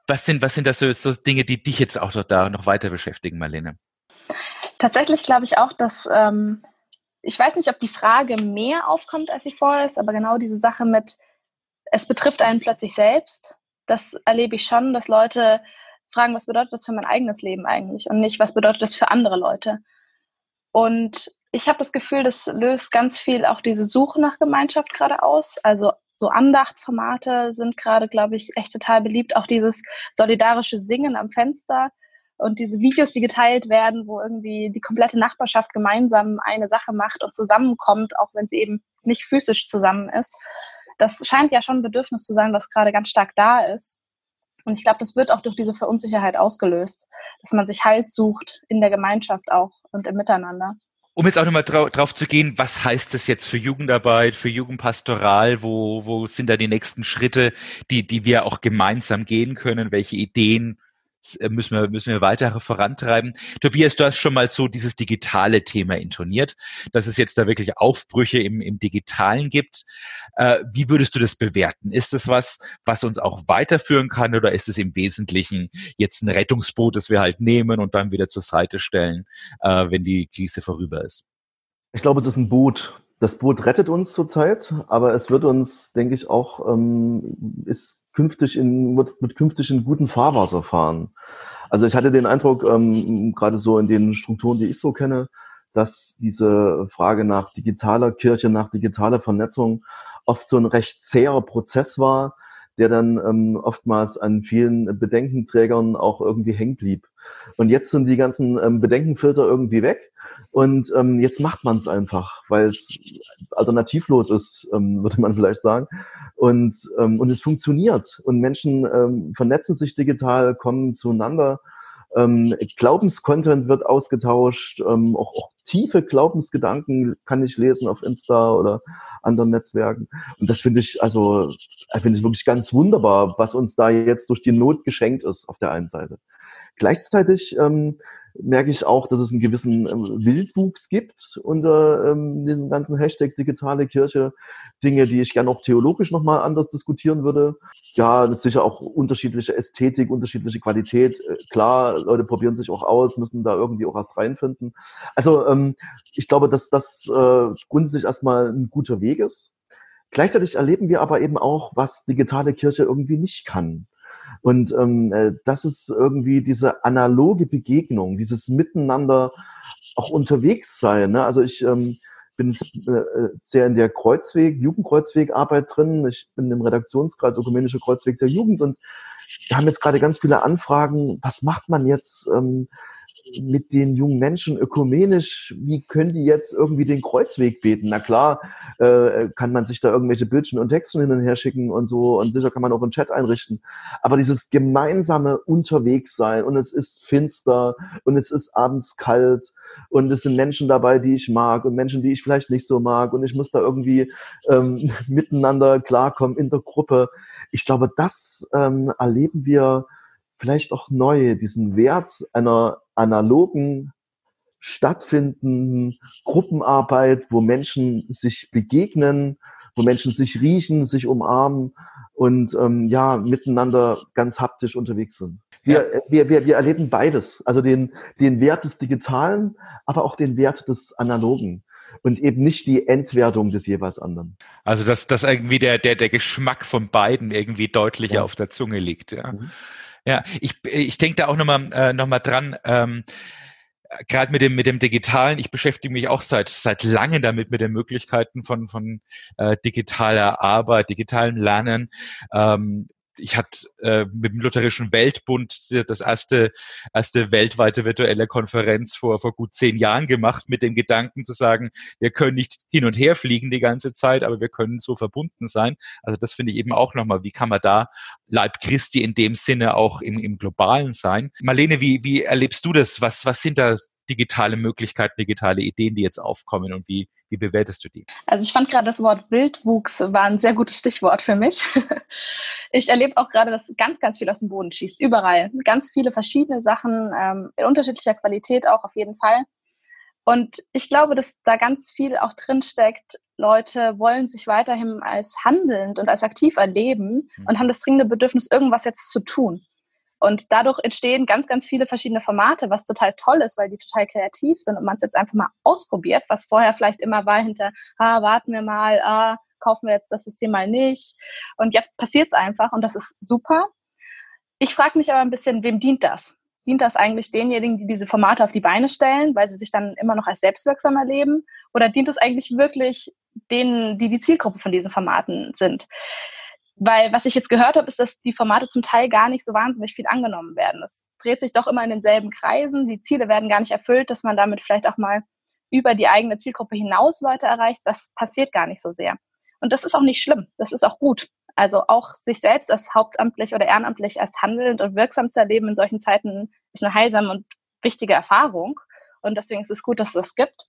[SPEAKER 1] was sind, was sind das so, so Dinge, die dich jetzt auch da noch weiter beschäftigen, Marlene?
[SPEAKER 2] Tatsächlich glaube ich auch, dass ähm, ich weiß nicht, ob die Frage mehr aufkommt, als sie vorher ist, aber genau diese Sache mit, es betrifft einen plötzlich selbst, das erlebe ich schon, dass Leute fragen, was bedeutet das für mein eigenes Leben eigentlich und nicht, was bedeutet das für andere Leute. Und ich habe das Gefühl, das löst ganz viel auch diese Suche nach Gemeinschaft gerade aus. Also so Andachtsformate sind gerade, glaube ich, echt total beliebt. Auch dieses solidarische Singen am Fenster und diese Videos, die geteilt werden, wo irgendwie die komplette Nachbarschaft gemeinsam eine Sache macht und zusammenkommt, auch wenn sie eben nicht physisch zusammen ist. Das scheint ja schon ein Bedürfnis zu sein, was gerade ganz stark da ist. Und ich glaube, das wird auch durch diese Verunsicherheit ausgelöst, dass man sich Halt sucht in der Gemeinschaft auch und im Miteinander.
[SPEAKER 1] Um jetzt auch nochmal drau drauf zu gehen, was heißt das jetzt für Jugendarbeit, für Jugendpastoral? Wo, wo sind da die nächsten Schritte, die, die wir auch gemeinsam gehen können? Welche Ideen müssen wir, müssen wir weiter vorantreiben. Tobias, du hast schon mal so dieses digitale Thema intoniert, dass es jetzt da wirklich Aufbrüche im, im Digitalen gibt. Äh, wie würdest du das bewerten? Ist das was, was uns auch weiterführen kann oder ist es im Wesentlichen jetzt ein Rettungsboot, das wir halt nehmen und dann wieder zur Seite stellen, äh, wenn die Krise vorüber ist?
[SPEAKER 4] Ich glaube, es ist ein Boot. Das Boot rettet uns zurzeit, aber es wird uns, denke ich, auch, ähm, ist künftig in, wird, wird künftig in guten Fahrwasser fahren. Also ich hatte den Eindruck, ähm, gerade so in den Strukturen, die ich so kenne, dass diese Frage nach digitaler Kirche, nach digitaler Vernetzung oft so ein recht zäher Prozess war, der dann ähm, oftmals an vielen Bedenkenträgern auch irgendwie hängen blieb. Und jetzt sind die ganzen ähm, Bedenkenfilter irgendwie weg und ähm, jetzt macht man es einfach, weil es alternativlos ist, ähm, würde man vielleicht sagen. Und, ähm, und es funktioniert. Und Menschen ähm, vernetzen sich digital, kommen zueinander. Ähm, Glaubenscontent wird ausgetauscht, ähm, auch, auch tiefe Glaubensgedanken kann ich lesen auf Insta oder anderen Netzwerken. Und das finde ich, also, finde ich wirklich ganz wunderbar, was uns da jetzt durch die Not geschenkt ist auf der einen Seite. Gleichzeitig ähm, merke ich auch, dass es einen gewissen ähm, Wildwuchs gibt unter ähm, diesem ganzen Hashtag digitale Kirche. Dinge, die ich gerne auch theologisch nochmal anders diskutieren würde. Ja, sicher auch unterschiedliche Ästhetik, unterschiedliche Qualität. Äh, klar, Leute probieren sich auch aus, müssen da irgendwie auch was reinfinden. Also ähm, ich glaube, dass das äh, grundsätzlich erstmal ein guter Weg ist. Gleichzeitig erleben wir aber eben auch, was digitale Kirche irgendwie nicht kann. Und ähm, äh, das ist irgendwie diese analoge Begegnung, dieses Miteinander auch unterwegs sein. Ne? Also ich ähm, bin äh, sehr in der Kreuzweg, Jugendkreuzwegarbeit drin. Ich bin im Redaktionskreis Ökumenische Kreuzweg der Jugend und wir haben jetzt gerade ganz viele Anfragen. Was macht man jetzt? Ähm, mit den jungen Menschen ökumenisch, wie können die jetzt irgendwie den Kreuzweg beten? Na klar, äh, kann man sich da irgendwelche Bildchen und Texten hin und her schicken und so und sicher kann man auch einen Chat einrichten. Aber dieses gemeinsame Unterwegssein und es ist finster und es ist abends kalt und es sind Menschen dabei, die ich mag und Menschen, die ich vielleicht nicht so mag und ich muss da irgendwie ähm, miteinander klarkommen in der Gruppe. Ich glaube, das ähm, erleben wir vielleicht auch neu, diesen Wert einer analogen, stattfindenden Gruppenarbeit, wo Menschen sich begegnen, wo Menschen sich riechen, sich umarmen und ähm, ja, miteinander ganz haptisch unterwegs sind. Wir, ja. wir, wir, wir erleben beides, also den, den Wert des Digitalen, aber auch den Wert des Analogen und eben nicht die Entwertung des jeweils anderen.
[SPEAKER 1] Also dass, dass irgendwie der, der, der Geschmack von beiden irgendwie deutlicher ja. auf der Zunge liegt. Ja. Mhm. Ja, ich, ich denke da auch nochmal äh, noch mal dran, ähm, gerade mit dem mit dem digitalen. Ich beschäftige mich auch seit seit lange damit mit den Möglichkeiten von von äh, digitaler Arbeit digitalen Lernen. Ähm, ich hatte äh, mit dem Lutherischen Weltbund das erste, erste weltweite virtuelle Konferenz vor, vor gut zehn Jahren gemacht, mit dem Gedanken zu sagen, wir können nicht hin und her fliegen die ganze Zeit, aber wir können so verbunden sein. Also das finde ich eben auch nochmal, wie kann man da Leib Christi in dem Sinne auch im, im Globalen sein? Marlene, wie, wie erlebst du das? Was, was sind da digitale Möglichkeiten, digitale Ideen, die jetzt aufkommen und wie, wie bewertest du die?
[SPEAKER 2] Also ich fand gerade das Wort Wildwuchs war ein sehr gutes Stichwort für mich. Ich erlebe auch gerade, dass ganz, ganz viel aus dem Boden schießt, überall. Ganz viele verschiedene Sachen, ähm, in unterschiedlicher Qualität auch auf jeden Fall. Und ich glaube, dass da ganz viel auch drin steckt. Leute wollen sich weiterhin als handelnd und als aktiv erleben mhm. und haben das dringende Bedürfnis, irgendwas jetzt zu tun. Und dadurch entstehen ganz, ganz viele verschiedene Formate, was total toll ist, weil die total kreativ sind und man es jetzt einfach mal ausprobiert, was vorher vielleicht immer war hinter, ah, warten wir mal, ah, kaufen wir jetzt das System mal nicht. Und jetzt passiert es einfach und das ist super. Ich frage mich aber ein bisschen, wem dient das? Dient das eigentlich denjenigen, die diese Formate auf die Beine stellen, weil sie sich dann immer noch als selbstwirksam erleben? Oder dient es eigentlich wirklich denen, die die Zielgruppe von diesen Formaten sind? Weil was ich jetzt gehört habe, ist, dass die Formate zum Teil gar nicht so wahnsinnig viel angenommen werden. Es dreht sich doch immer in denselben Kreisen. Die Ziele werden gar nicht erfüllt, dass man damit vielleicht auch mal über die eigene Zielgruppe hinaus Leute erreicht. Das passiert gar nicht so sehr. Und das ist auch nicht schlimm. Das ist auch gut. Also auch sich selbst als hauptamtlich oder ehrenamtlich als handelnd und wirksam zu erleben in solchen Zeiten ist eine heilsame und wichtige Erfahrung. Und deswegen ist es gut, dass es das gibt.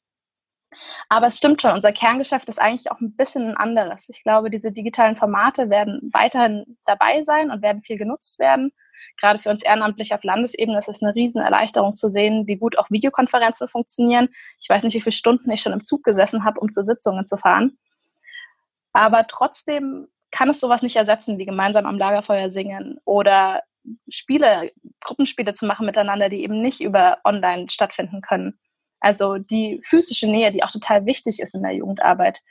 [SPEAKER 2] Aber es stimmt schon, unser Kerngeschäft ist eigentlich auch ein bisschen ein anderes. Ich glaube, diese digitalen Formate werden weiterhin dabei sein und werden viel genutzt werden. Gerade für uns ehrenamtlich auf Landesebene ist es eine Riesenerleichterung zu sehen, wie gut auch Videokonferenzen funktionieren. Ich weiß nicht, wie viele Stunden ich schon im Zug gesessen habe, um zu Sitzungen zu fahren. Aber trotzdem kann es sowas nicht ersetzen, wie gemeinsam am Lagerfeuer singen oder Spiele, Gruppenspiele zu machen miteinander, die eben nicht über online stattfinden können. Also die physische Nähe, die auch total wichtig ist in der Jugendarbeit,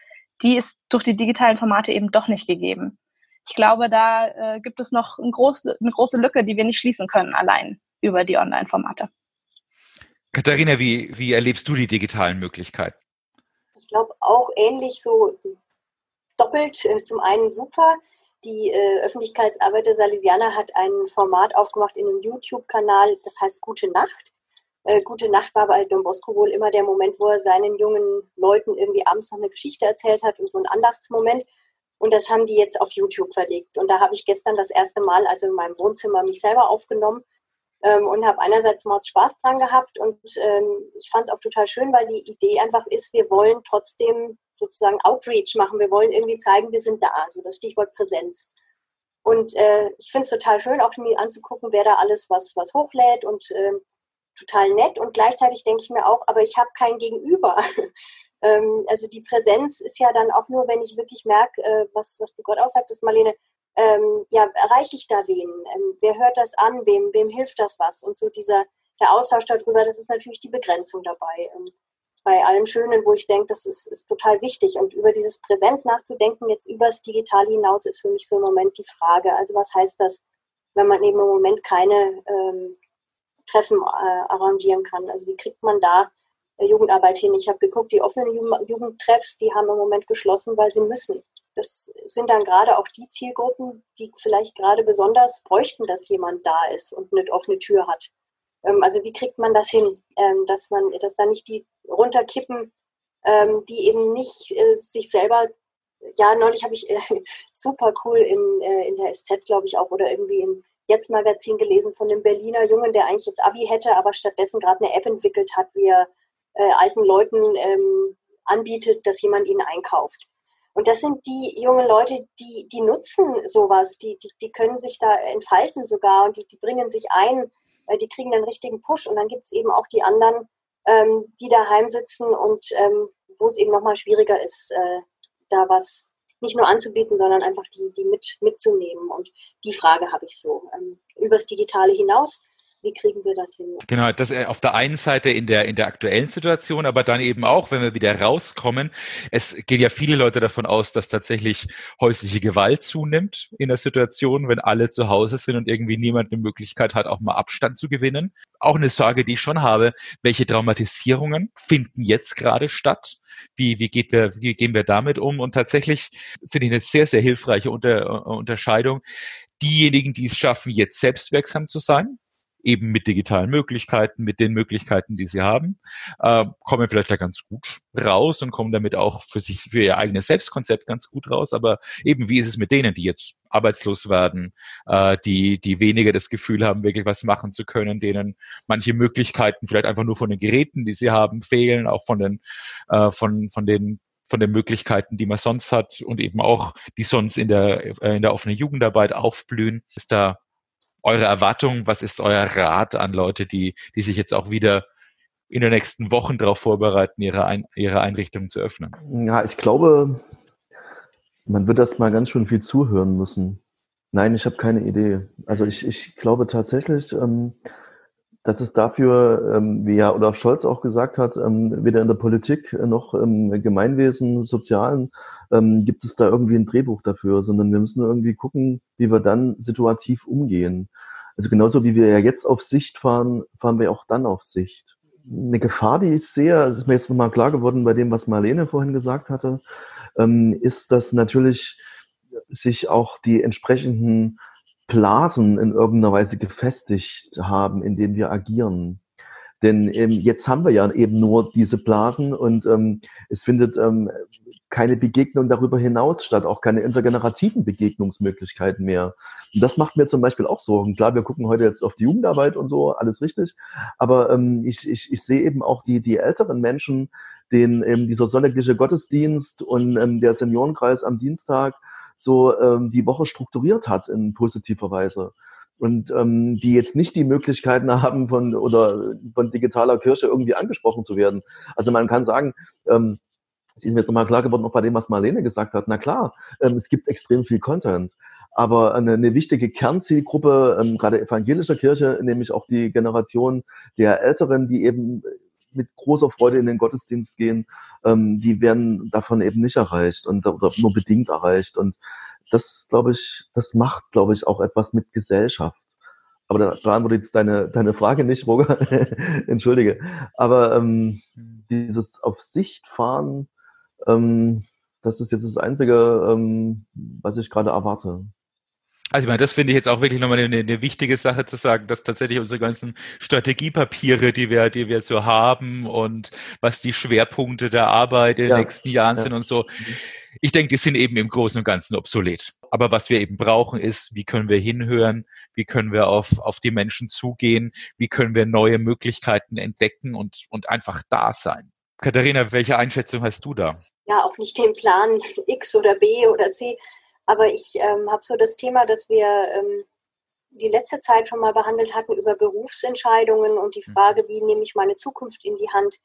[SPEAKER 2] die ist durch die digitalen Formate eben doch nicht gegeben. Ich glaube, da äh, gibt es noch ein große, eine große Lücke, die wir nicht schließen können, allein über die Online-Formate.
[SPEAKER 1] Katharina, wie, wie erlebst du die digitalen Möglichkeiten?
[SPEAKER 3] Ich glaube auch ähnlich so doppelt. Äh, zum einen super. Die äh, Öffentlichkeitsarbeit der Salesianer hat ein Format aufgemacht in einem YouTube-Kanal, das heißt Gute Nacht. Äh, Gute Nacht war bei Don Bosco wohl immer der Moment, wo er seinen jungen Leuten irgendwie abends noch eine Geschichte erzählt hat und so ein Andachtsmoment. Und das haben die jetzt auf YouTube verlegt. Und da habe ich gestern das erste Mal, also in meinem Wohnzimmer, mich selber aufgenommen ähm, und habe einerseits Mords Spaß dran gehabt. Und ähm, ich fand es auch total schön, weil die Idee einfach ist, wir wollen trotzdem sozusagen Outreach machen. Wir wollen irgendwie zeigen, wir sind da. Also das Stichwort Präsenz. Und äh, ich finde es total schön, auch mir anzugucken, wer da alles was, was hochlädt und äh, total nett. Und gleichzeitig denke ich mir auch, aber ich habe kein Gegenüber. ähm, also die Präsenz ist ja dann auch nur, wenn ich wirklich merke, äh, was, was du gerade auch sagtest, Marlene, ähm, ja, erreiche ich da wen? Ähm, wer hört das an? Wem, wem hilft das was? Und so dieser, der Austausch darüber, das ist natürlich die Begrenzung dabei. Ähm, bei allem Schönen, wo ich denke, das ist, ist total wichtig. Und über dieses Präsenz nachzudenken, jetzt übers Digitale hinaus, ist für mich so im Moment die Frage. Also was heißt das, wenn man eben im Moment keine ähm, Treffen äh, arrangieren kann? Also wie kriegt man da äh, Jugendarbeit hin? Ich habe geguckt, die offenen Jugendtreffs, die haben im Moment geschlossen, weil sie müssen. Das sind dann gerade auch die Zielgruppen, die vielleicht gerade besonders bräuchten, dass jemand da ist und eine offene Tür hat. Ähm, also wie kriegt man das hin, ähm, dass man, dass da nicht die runterkippen, ähm, die eben nicht äh, sich selber ja, neulich habe ich äh, super cool in, äh, in der SZ, glaube ich, auch oder irgendwie im Jetzt-Magazin gelesen von einem Berliner Jungen, der eigentlich jetzt Abi hätte, aber stattdessen gerade eine App entwickelt hat, wie er äh, alten Leuten ähm, anbietet, dass jemand ihnen einkauft. Und das sind die jungen Leute, die, die nutzen sowas, die, die, die können sich da entfalten sogar und die, die bringen sich ein, äh, die kriegen einen richtigen Push. Und dann gibt es eben auch die anderen, ähm, die daheim sitzen und ähm, wo es eben nochmal schwieriger ist, äh, da was nicht nur anzubieten, sondern einfach die, die mit, mitzunehmen. Und die Frage habe ich so. Ähm, übers Digitale hinaus wie kriegen wir das hin?
[SPEAKER 1] Genau, das äh, auf der einen Seite in der, in der aktuellen Situation, aber dann eben auch, wenn wir wieder rauskommen. Es gehen ja viele Leute davon aus, dass tatsächlich häusliche Gewalt zunimmt in der Situation, wenn alle zu Hause sind und irgendwie niemand eine Möglichkeit hat, auch mal Abstand zu gewinnen. Auch eine Sorge, die ich schon habe, welche Traumatisierungen finden jetzt gerade statt? Wie, wie, geht wir, wie gehen wir damit um? Und tatsächlich finde ich eine sehr, sehr hilfreiche Unter, Unterscheidung. Diejenigen, die es schaffen, jetzt selbstwirksam zu sein, eben mit digitalen Möglichkeiten, mit den Möglichkeiten, die sie haben, äh, kommen vielleicht da ganz gut raus und kommen damit auch für sich, für ihr eigenes Selbstkonzept ganz gut raus. Aber eben, wie ist es mit denen, die jetzt arbeitslos werden, äh, die, die weniger das Gefühl haben, wirklich was machen zu können, denen manche Möglichkeiten vielleicht einfach nur von den Geräten, die sie haben, fehlen, auch von den, äh, von, von den von den Möglichkeiten, die man sonst hat und eben auch, die sonst in der, äh, in der offenen Jugendarbeit aufblühen, ist da eure Erwartung? Was ist euer Rat an Leute, die, die sich jetzt auch wieder in den nächsten Wochen darauf vorbereiten, ihre, Ein ihre Einrichtungen zu öffnen?
[SPEAKER 4] Ja, ich glaube, man wird erst mal ganz schön viel zuhören müssen. Nein, ich habe keine Idee. Also ich, ich glaube tatsächlich, ähm, dass es dafür, ähm, wie ja Olaf Scholz auch gesagt hat, ähm, weder in der Politik noch im Gemeinwesen, Sozialen ähm, gibt es da irgendwie ein Drehbuch dafür, sondern wir müssen irgendwie gucken, wie wir dann situativ umgehen. Also genauso wie wir ja jetzt auf Sicht fahren, fahren wir auch dann auf Sicht. Eine Gefahr, die ich sehe, das ist mir jetzt nochmal klar geworden bei dem, was Marlene vorhin gesagt hatte, ist, dass natürlich sich auch die entsprechenden Blasen in irgendeiner Weise gefestigt haben, in denen wir agieren. Denn ähm, jetzt haben wir ja eben nur diese Blasen und ähm, es findet ähm, keine Begegnung darüber hinaus statt, auch keine intergenerativen Begegnungsmöglichkeiten mehr. Und das macht mir zum Beispiel auch Sorgen. Klar, wir gucken heute jetzt auf die Jugendarbeit und so, alles richtig. Aber ähm, ich, ich, ich sehe eben auch die, die älteren Menschen, den eben dieser sonntägliche Gottesdienst und ähm, der Seniorenkreis am Dienstag so ähm, die Woche strukturiert hat in positiver Weise und ähm, die jetzt nicht die Möglichkeiten haben, von oder von digitaler Kirche irgendwie angesprochen zu werden. Also man kann sagen, ähm, es ist mir jetzt nochmal klar geworden, auch bei dem, was Marlene gesagt hat. Na klar, ähm, es gibt extrem viel Content. Aber eine, eine wichtige Kernzielgruppe, ähm, gerade evangelischer Kirche, nämlich auch die Generation der Älteren, die eben mit großer Freude in den Gottesdienst gehen, ähm, die werden davon eben nicht erreicht und oder nur bedingt erreicht. Und das, glaube ich, das macht, glaube ich, auch etwas mit Gesellschaft. Aber da beantwortet jetzt deine, deine Frage nicht, Roger. Entschuldige. Aber ähm, hm. dieses auf Sicht fahren, ähm, das ist jetzt das Einzige, ähm, was ich gerade erwarte.
[SPEAKER 1] Also ich meine, das finde ich jetzt auch wirklich nochmal eine, eine wichtige Sache zu sagen, dass tatsächlich unsere ganzen Strategiepapiere, die wir, die wir so haben und was die Schwerpunkte der Arbeit in den nächsten Jahren ja. sind und so, ich denke, die sind eben im Großen und Ganzen obsolet. Aber was wir eben brauchen, ist, wie können wir hinhören, wie können wir auf, auf die Menschen zugehen, wie können wir neue Möglichkeiten entdecken und, und einfach da sein. Katharina, welche Einschätzung hast du da?
[SPEAKER 3] Ja, auch nicht den Plan X oder B oder C aber ich ähm, habe so das Thema, dass wir ähm, die letzte Zeit schon mal behandelt hatten über Berufsentscheidungen und die mhm. Frage, wie nehme ich meine Zukunft in die Hand.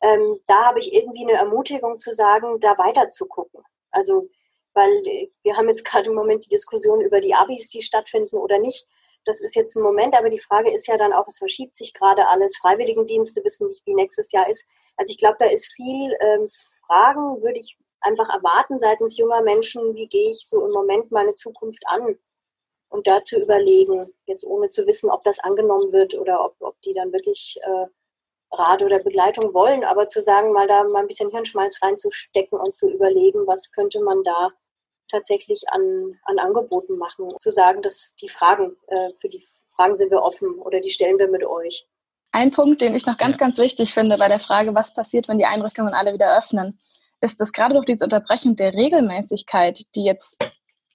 [SPEAKER 3] Ähm, da habe ich irgendwie eine Ermutigung zu sagen, da weiter zu gucken. Also, weil äh, wir haben jetzt gerade im Moment die Diskussion über die Abis, die stattfinden oder nicht. Das ist jetzt ein Moment, aber die Frage ist ja dann auch, es verschiebt sich gerade alles. Freiwilligendienste wissen nicht, wie nächstes Jahr ist. Also ich glaube, da ist viel ähm, Fragen, würde ich einfach erwarten seitens junger Menschen, wie gehe ich so im Moment meine Zukunft an? Und da zu überlegen, jetzt ohne zu wissen, ob das angenommen wird oder ob, ob die dann wirklich äh, Rat oder Begleitung wollen, aber zu sagen, mal da mal ein bisschen Hirnschmalz reinzustecken und zu überlegen, was könnte man da tatsächlich an, an Angeboten machen. Zu sagen, dass die Fragen, äh, für die Fragen sind wir offen oder die stellen wir mit euch.
[SPEAKER 2] Ein Punkt, den ich noch ganz, ganz wichtig finde bei der Frage, was passiert, wenn die Einrichtungen alle wieder öffnen, ist, dass gerade durch diese Unterbrechung der Regelmäßigkeit, die jetzt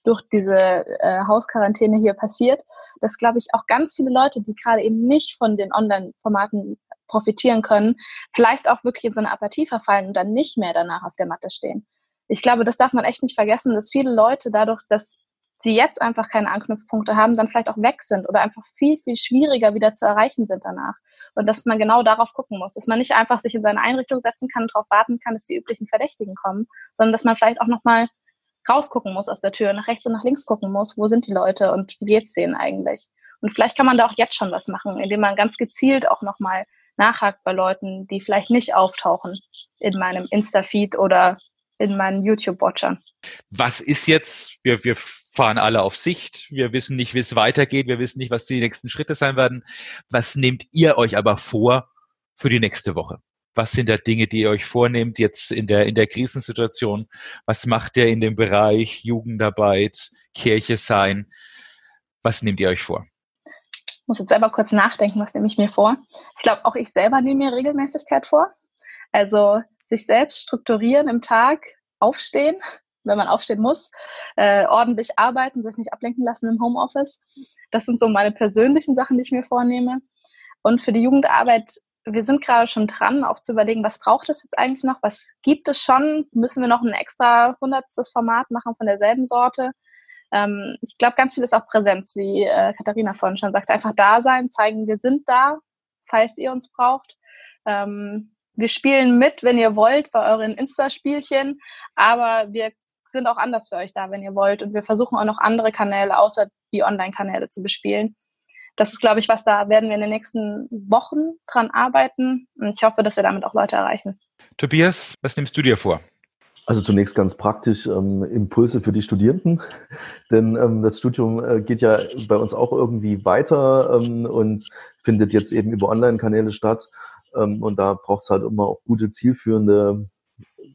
[SPEAKER 2] durch diese äh, Hausquarantäne hier passiert, dass, glaube ich, auch ganz viele Leute, die gerade eben nicht von den Online-Formaten profitieren können, vielleicht auch wirklich in so eine Apathie verfallen und dann nicht mehr danach auf der Matte stehen. Ich glaube, das darf man echt nicht vergessen, dass viele Leute dadurch, dass sie jetzt einfach keine Anknüpfpunkte haben, dann vielleicht auch weg sind oder einfach viel, viel schwieriger wieder zu erreichen sind danach. Und dass man genau darauf gucken muss, dass man nicht einfach sich in seine Einrichtung setzen kann und darauf warten kann, dass die üblichen Verdächtigen kommen, sondern dass man vielleicht auch nochmal rausgucken muss aus der Tür, nach rechts und nach links gucken muss, wo sind die Leute und wie geht's denen eigentlich. Und vielleicht kann man da auch jetzt schon was machen, indem man ganz gezielt auch nochmal nachhakt bei Leuten, die vielleicht nicht auftauchen in meinem Insta-Feed oder in meinen YouTube-Watchern.
[SPEAKER 1] Was ist jetzt, wir, wir fahren alle auf Sicht, wir wissen nicht, wie es weitergeht, wir wissen nicht, was die nächsten Schritte sein werden. Was nehmt ihr euch aber vor für die nächste Woche? Was sind da Dinge, die ihr euch vornehmt jetzt in der, in der Krisensituation? Was macht ihr in dem Bereich Jugendarbeit, Kirche sein? Was nehmt ihr euch vor?
[SPEAKER 2] Ich muss jetzt selber kurz nachdenken, was nehme ich mir vor. Ich glaube, auch ich selber nehme mir Regelmäßigkeit vor. Also sich selbst strukturieren im Tag, aufstehen, wenn man aufstehen muss, äh, ordentlich arbeiten, sich nicht ablenken lassen im Homeoffice. Das sind so meine persönlichen Sachen, die ich mir vornehme. Und für die Jugendarbeit, wir sind gerade schon dran, auch zu überlegen, was braucht es jetzt eigentlich noch? Was gibt es schon? Müssen wir noch ein extra hundertstes Format machen von derselben Sorte? Ähm, ich glaube, ganz viel ist auch Präsenz, wie äh, Katharina vorhin schon sagte. Einfach da sein, zeigen, wir sind da, falls ihr uns braucht. Ähm, wir spielen mit, wenn ihr wollt, bei euren Insta-Spielchen, aber wir sind auch anders für euch da, wenn ihr wollt. Und wir versuchen auch noch andere Kanäle außer die Online-Kanäle zu bespielen. Das ist, glaube ich, was da werden wir in den nächsten Wochen dran arbeiten. Und ich hoffe, dass wir damit auch Leute erreichen.
[SPEAKER 1] Tobias, was nimmst du dir vor?
[SPEAKER 4] Also zunächst ganz praktisch ähm, Impulse für die Studierenden, denn ähm, das Studium äh, geht ja bei uns auch irgendwie weiter ähm, und findet jetzt eben über Online-Kanäle statt. Ähm, und da braucht es halt immer auch gute, zielführende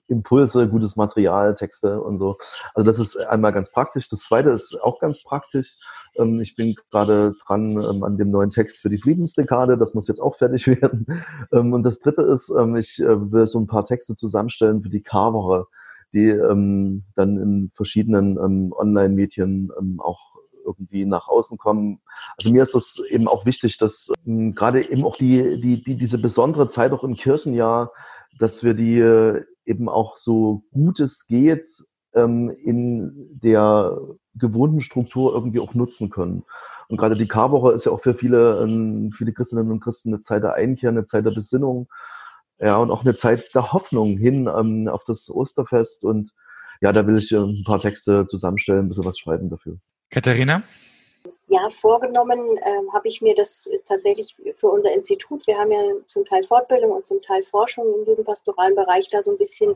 [SPEAKER 4] Impulse, gutes Material, Texte und so. Also das ist einmal ganz praktisch. Das zweite ist auch ganz praktisch. Ähm, ich bin gerade dran ähm, an dem neuen Text für die Friedensdekade. Das muss jetzt auch fertig werden. Ähm, und das dritte ist, ähm, ich äh, will so ein paar Texte zusammenstellen für die Karwoche, die ähm, dann in verschiedenen ähm, Online-Medien auch irgendwie nach außen kommen. Also mir ist das eben auch wichtig, dass ähm, gerade eben auch die, die, die, diese besondere Zeit auch im Kirchenjahr, dass wir die äh, eben auch so gut es geht ähm, in der gewohnten Struktur irgendwie auch nutzen können. Und gerade die Karwoche ist ja auch für viele, ähm, viele Christinnen und Christen eine Zeit der Einkehr, eine Zeit der Besinnung, ja, und auch eine Zeit der Hoffnung hin ähm, auf das Osterfest. Und ja, da will ich äh, ein paar Texte zusammenstellen, ein bisschen was schreiben dafür.
[SPEAKER 1] Katharina?
[SPEAKER 3] Ja, vorgenommen äh, habe ich mir das tatsächlich für unser Institut. Wir haben ja zum Teil Fortbildung und zum Teil Forschung im jugendpastoralen Bereich, da so ein bisschen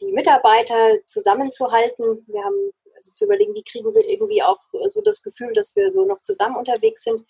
[SPEAKER 3] die Mitarbeiter zusammenzuhalten. Wir haben also zu überlegen, wie kriegen wir irgendwie auch so das Gefühl, dass wir so noch zusammen unterwegs sind.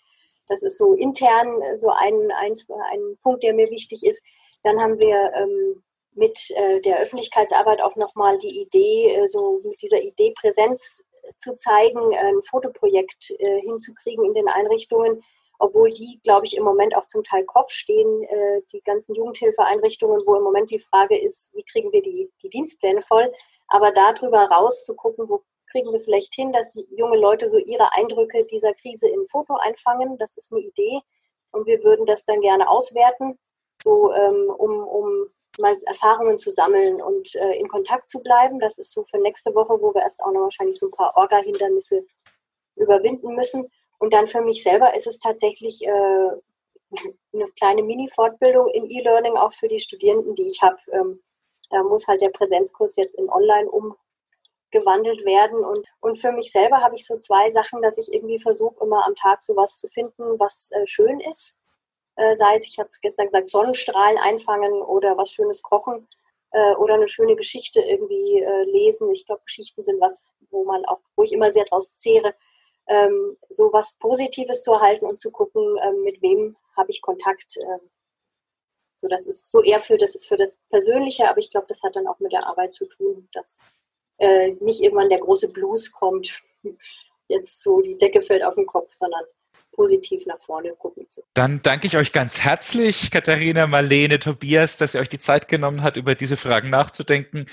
[SPEAKER 3] Das ist so intern so ein, ein, ein Punkt, der mir wichtig ist. Dann haben wir ähm, mit äh, der Öffentlichkeitsarbeit auch nochmal die Idee, äh, so mit dieser Idee Präsenz zu zeigen, ein Fotoprojekt äh, hinzukriegen in den Einrichtungen, obwohl die, glaube ich, im Moment auch zum Teil Kopf stehen, äh, die ganzen Jugendhilfeeinrichtungen, wo im Moment die Frage ist, wie kriegen wir die, die Dienstpläne voll, aber darüber rauszugucken, wo kriegen wir vielleicht hin, dass junge Leute so ihre Eindrücke dieser Krise in Foto einfangen, das ist eine Idee. Und wir würden das dann gerne auswerten, so ähm, um, um mal Erfahrungen zu sammeln und äh, in Kontakt zu bleiben. Das ist so für nächste Woche, wo wir erst auch noch wahrscheinlich so ein paar Orga-Hindernisse überwinden müssen. Und dann für mich selber ist es tatsächlich äh, eine kleine Mini-Fortbildung in E-Learning auch für die Studierenden, die ich habe. Ähm, da muss halt der Präsenzkurs jetzt in Online umgewandelt werden. Und, und für mich selber habe ich so zwei Sachen, dass ich irgendwie versuche, immer am Tag so was zu finden, was äh, schön ist äh, sei es, ich habe gestern gesagt, Sonnenstrahlen einfangen oder was Schönes kochen äh, oder eine schöne Geschichte irgendwie äh, lesen. Ich glaube, Geschichten sind was, wo man auch, wo ich immer sehr draus zehre, ähm, so was Positives zu erhalten und zu gucken, ähm, mit wem habe ich Kontakt. Ähm, so, das ist so eher für das, für das Persönliche, aber ich glaube, das hat dann auch mit der Arbeit zu tun, dass äh, nicht irgendwann der große Blues kommt, jetzt so die Decke fällt auf den Kopf, sondern positiv nach vorne gucken zu.
[SPEAKER 1] Dann danke ich euch ganz herzlich, Katharina, Marlene, Tobias, dass ihr euch die Zeit genommen habt, über diese Fragen nachzudenken.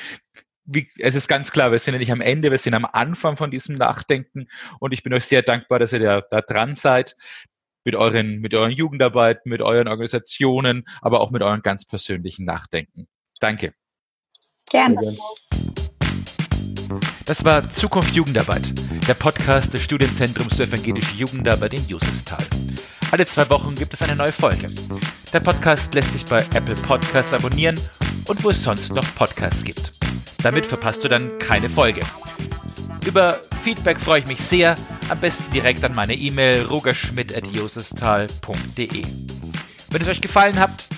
[SPEAKER 1] Wie, es ist ganz klar, wir sind ja nicht am Ende, wir sind am Anfang von diesem Nachdenken und ich bin euch sehr dankbar, dass ihr da, da dran seid mit euren, mit euren Jugendarbeiten, mit euren Organisationen, aber auch mit euren ganz persönlichen Nachdenken. Danke.
[SPEAKER 2] Gerne.
[SPEAKER 1] Das war Zukunft Jugendarbeit, der Podcast des Studienzentrums für evangelische Jugendarbeit in Josefsthal. Alle zwei Wochen gibt es eine neue Folge. Der Podcast lässt sich bei Apple Podcasts abonnieren und wo es sonst noch Podcasts gibt. Damit verpasst du dann keine Folge. Über Feedback freue ich mich sehr, am besten direkt an meine E-Mail rogerschmidt.josefsthal.de. Wenn es euch gefallen hat,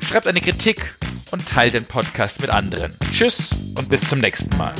[SPEAKER 1] schreibt eine Kritik und teilt den Podcast mit anderen. Tschüss und bis zum nächsten Mal.